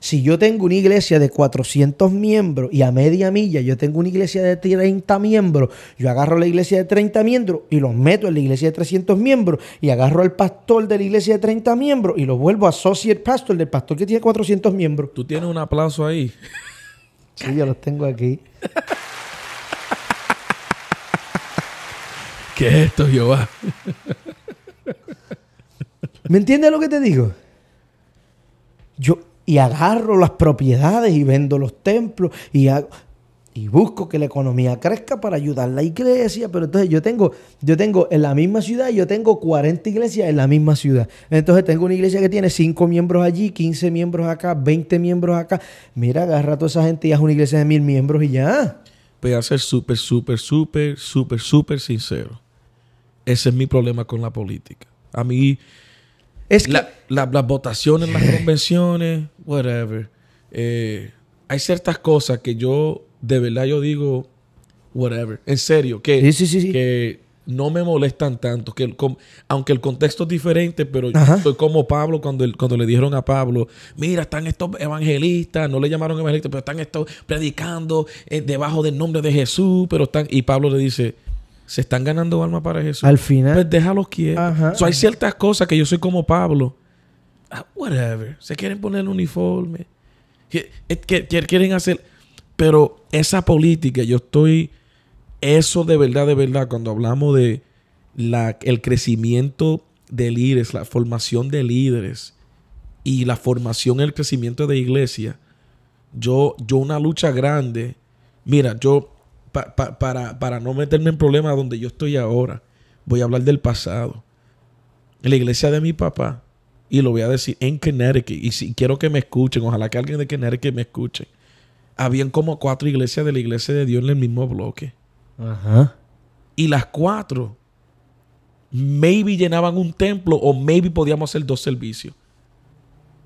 Si yo tengo una iglesia de 400 miembros y a media milla yo tengo una iglesia de 30 miembros, yo agarro la iglesia de 30 miembros y los meto en la iglesia de 300 miembros y agarro al pastor de la iglesia de 30 miembros y lo vuelvo associate pastor del pastor que tiene 400 miembros. Tú tienes un aplauso ahí. Sí, yo los tengo aquí. ¿Qué es esto, Jehová? ¿Me entiendes lo que te digo? Yo, y agarro las propiedades y vendo los templos y y busco que la economía crezca para ayudar a la iglesia, pero entonces yo tengo yo tengo en la misma ciudad, yo tengo 40 iglesias en la misma ciudad. Entonces tengo una iglesia que tiene 5 miembros allí, 15 miembros acá, 20 miembros acá. Mira, agarra a toda esa gente y haz una iglesia de mil miembros y ya. Voy a ser súper, súper, súper, súper, súper sincero. Ese es mi problema con la política. A mí es la, las votaciones, las convenciones, whatever. Eh, hay ciertas cosas que yo, de verdad, yo digo, whatever. En serio, que, que no me molestan tanto. Que aunque el contexto es diferente, pero yo soy como Pablo cuando, cuando le dijeron a Pablo, mira, están estos evangelistas, no le llamaron evangelistas, pero están estos predicando eh, debajo del nombre de Jesús, pero están, y Pablo le dice, se están ganando alma para Jesús. Al final. Pues déjalos quietos. hay ciertas cosas que yo soy como Pablo. Ah, whatever. Se quieren poner el uniforme. Que, quieren hacer. Pero esa política, yo estoy. Eso de verdad, de verdad, cuando hablamos de la, el crecimiento de líderes, la formación de líderes y la formación, el crecimiento de iglesia, yo, yo una lucha grande. Mira, yo para, para no meterme en problemas donde yo estoy ahora, voy a hablar del pasado. En la iglesia de mi papá, y lo voy a decir en Connecticut, y si quiero que me escuchen, ojalá que alguien de Connecticut me escuche. Habían como cuatro iglesias de la iglesia de Dios en el mismo bloque. Ajá. Y las cuatro, maybe llenaban un templo o maybe podíamos hacer dos servicios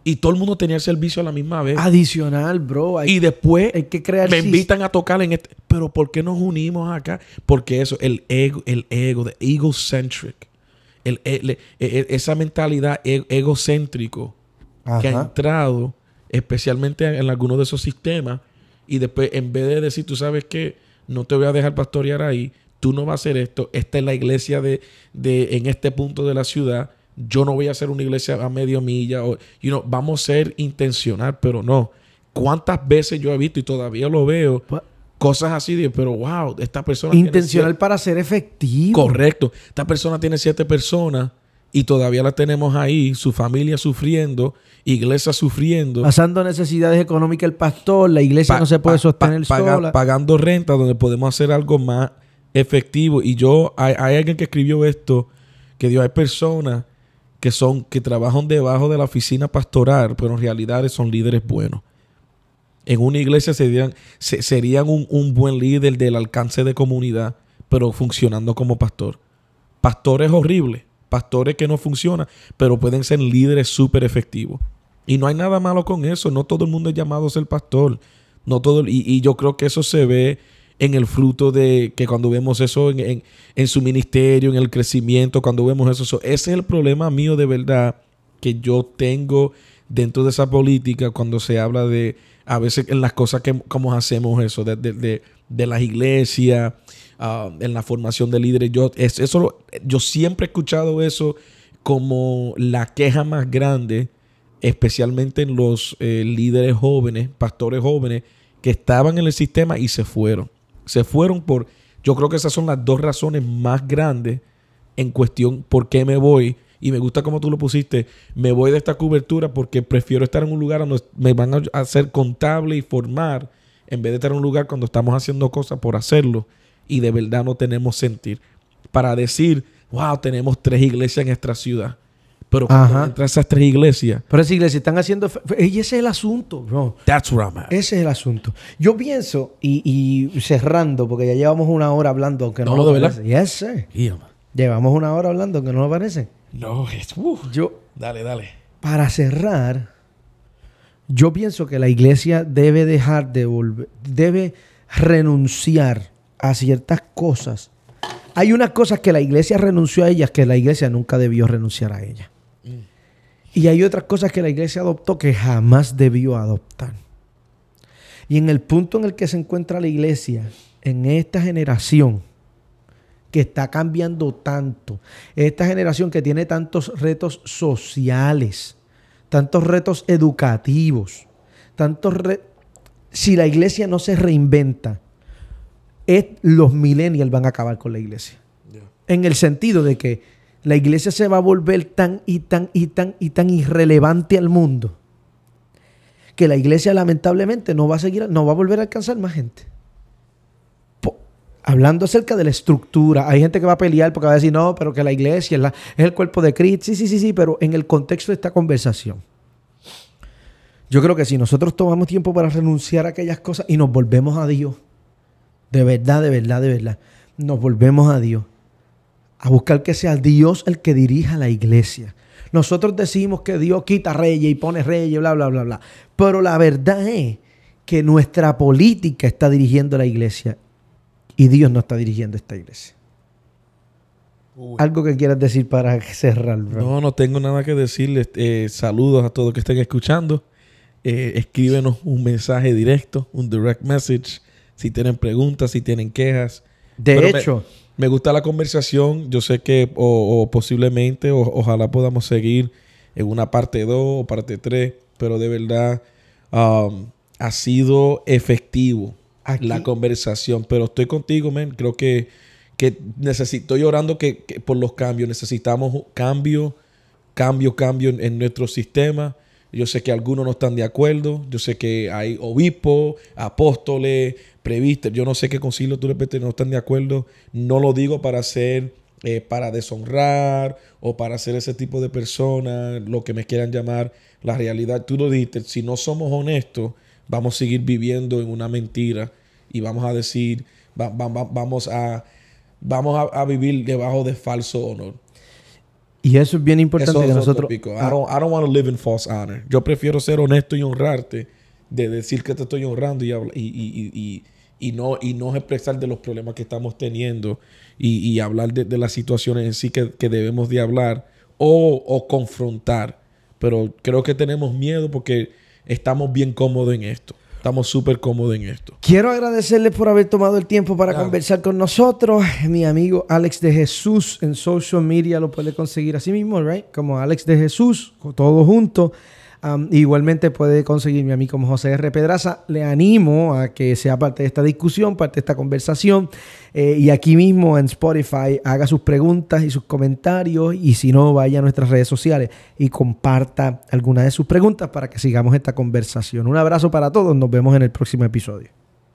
y todo el mundo tenía el servicio a la misma vez. Adicional, bro. y después hay que crear me invitan a tocar en este. Pero ¿por qué nos unimos acá? Porque eso, el ego, el ego, de egocentric. El, e, e, esa mentalidad e, egocéntrico que ha entrado, especialmente en, algunos de esos sistemas. Y después, en vez de decir, tú sabes que no te voy a dejar pastorear ahí, tú no vas a hacer esto, esta es la iglesia de, de en este punto de la ciudad yo no voy a hacer una iglesia a medio milla, o, you know, vamos a ser intencional, pero no. ¿Cuántas veces yo he visto y todavía lo veo? Cosas así de, pero wow, esta persona... Intencional para ser efectivo. Correcto. Esta persona tiene siete personas y todavía la tenemos ahí, su familia sufriendo, iglesia sufriendo. Pasando necesidades económicas el pastor, la iglesia no se puede sostener sola. Pagando renta donde podemos hacer algo más efectivo. Y yo, hay, hay alguien que escribió esto, que dio, hay personas que son que trabajan debajo de la oficina pastoral, pero en realidad son líderes buenos. En una iglesia serían, serían un, un, buen líder del alcance de comunidad, pero funcionando como pastor. Pastores horribles, pastores que no funcionan, pero pueden ser líderes súper efectivos. Y no hay nada malo con eso. No todo el mundo es llamado a ser pastor. No todo, y, y yo creo que eso se ve en el fruto de que cuando vemos eso en, su ministerio, en el crecimiento, cuando vemos eso, ese es el problema mío de verdad que yo tengo dentro de esa política cuando se habla de a veces en las cosas que como hacemos eso, de, de, las iglesias, ah, en la formación de líderes. Yo, es, eso, yo siempre he escuchado eso como la queja más grande, especialmente en los eh, líderes jóvenes, pastores jóvenes, que estaban en el sistema y se fueron. Se fueron por, yo creo que esas son las dos razones más grandes en cuestión por qué me voy. Y me gusta como tú lo pusiste, me voy de esta cobertura porque prefiero estar en un lugar donde me van a hacer contable y formar en vez de estar en un lugar cuando estamos haciendo cosas por hacerlo y de verdad no tenemos sentir. Para decir, wow, tenemos tres iglesias en nuestra ciudad. Pero cuando a esas tres iglesias, Pero esas iglesias están haciendo... Y ese es el asunto, bro. that's where I'm at. Ese es el asunto. Yo pienso, y, y cerrando, porque ya llevamos una hora hablando, aunque no, No, lo ¿de verdad? Yes, sir. Yeah. Llevamos una hora hablando, aunque no lo parece. No, es, uh, Yo, dale, dale. para cerrar, yo pienso que la iglesia debe dejar de volver, debe renunciar a ciertas cosas. Hay unas cosas que la iglesia renunció a ellas que la iglesia nunca debió renunciar a ellas. Y hay otras cosas que la iglesia adoptó que jamás debió adoptar. Y en el punto en el que se encuentra la iglesia, en esta generación, que está cambiando tanto, esta generación que tiene tantos retos sociales, tantos retos educativos, tantos re- si la iglesia no se reinventa, es- los millennials van a acabar con la iglesia. En el sentido de que la iglesia se va a volver tan y tan y tan y tan irrelevante al mundo que la iglesia lamentablemente no va a seguir, no va a volver a alcanzar más gente. Hablando acerca de la estructura, hay gente que va a pelear porque va a decir, no, pero que la iglesia es, la- es el cuerpo de Cristo. Sí, sí, sí, sí, pero en el contexto de esta conversación, yo creo que si nosotros tomamos tiempo para renunciar a aquellas cosas y nos volvemos a Dios, de verdad, de verdad, de verdad, nos volvemos a Dios, a buscar que sea Dios el que dirija la iglesia. Nosotros decimos que Dios quita reyes y pone reyes, bla, bla, bla, bla. Pero la verdad es que nuestra política está dirigiendo la iglesia y Dios no está dirigiendo esta iglesia. Algo que quieras decir para cerrar, bro. No, no tengo nada que decirles. Eh, saludos a todos los que estén escuchando. Eh, escríbenos un mensaje directo, un direct message. Si tienen preguntas, si tienen quejas. De Pero hecho, Me gusta la conversación. Yo sé que o, o posiblemente, o- ojalá podamos seguir en una parte 2 o parte 3. Pero de verdad um, ha sido efectivo Aquí- la conversación. Pero estoy contigo, men. Creo que, que necesito, estoy orando que, que por los cambios. Necesitamos cambio, cambio, cambio en, en nuestro sistema. Yo sé que algunos no están de acuerdo. Yo sé que hay obispos, apóstoles, previstos. Yo no sé qué concilio tú repetes, no están de acuerdo. No lo digo para hacer, eh, para deshonrar o para ser ese tipo de persona, lo que me quieran llamar. La realidad, tú lo dijiste, si no somos honestos, vamos a seguir viviendo en una mentira y vamos a decir, va- va- va- vamos a, vamos a, a vivir debajo de falso honor. y eso es bien importante Eso que nosotros... tópico. Ah, I don't, I don't want to live in false honor. Yo prefiero ser honesto y honrarte de decir que te estoy honrando y, y- y- y- y no, y no expresar de los problemas que estamos teniendo y, y hablar de, de las situaciones en sí que, que debemos de hablar o, o confrontar. Pero creo que tenemos miedo porque estamos bien cómodos en esto. Estamos súper cómodos en esto. Quiero agradecerles por haber tomado el tiempo para Claro. conversar con nosotros. Mi amigo Alex de Jesús en social media lo puede conseguir así mismo, right? Como Alex de Jesús, todo junto. Igualmente puede conseguirme a mí como José R. Pedraza. Le animo a que sea parte de esta discusión, parte de esta conversación. Eh, y aquí mismo en Spotify haga sus preguntas y sus comentarios. Y si no, vaya a nuestras redes sociales y comparta alguna de sus preguntas para que sigamos esta conversación. Un abrazo para todos. Nos vemos en el próximo episodio.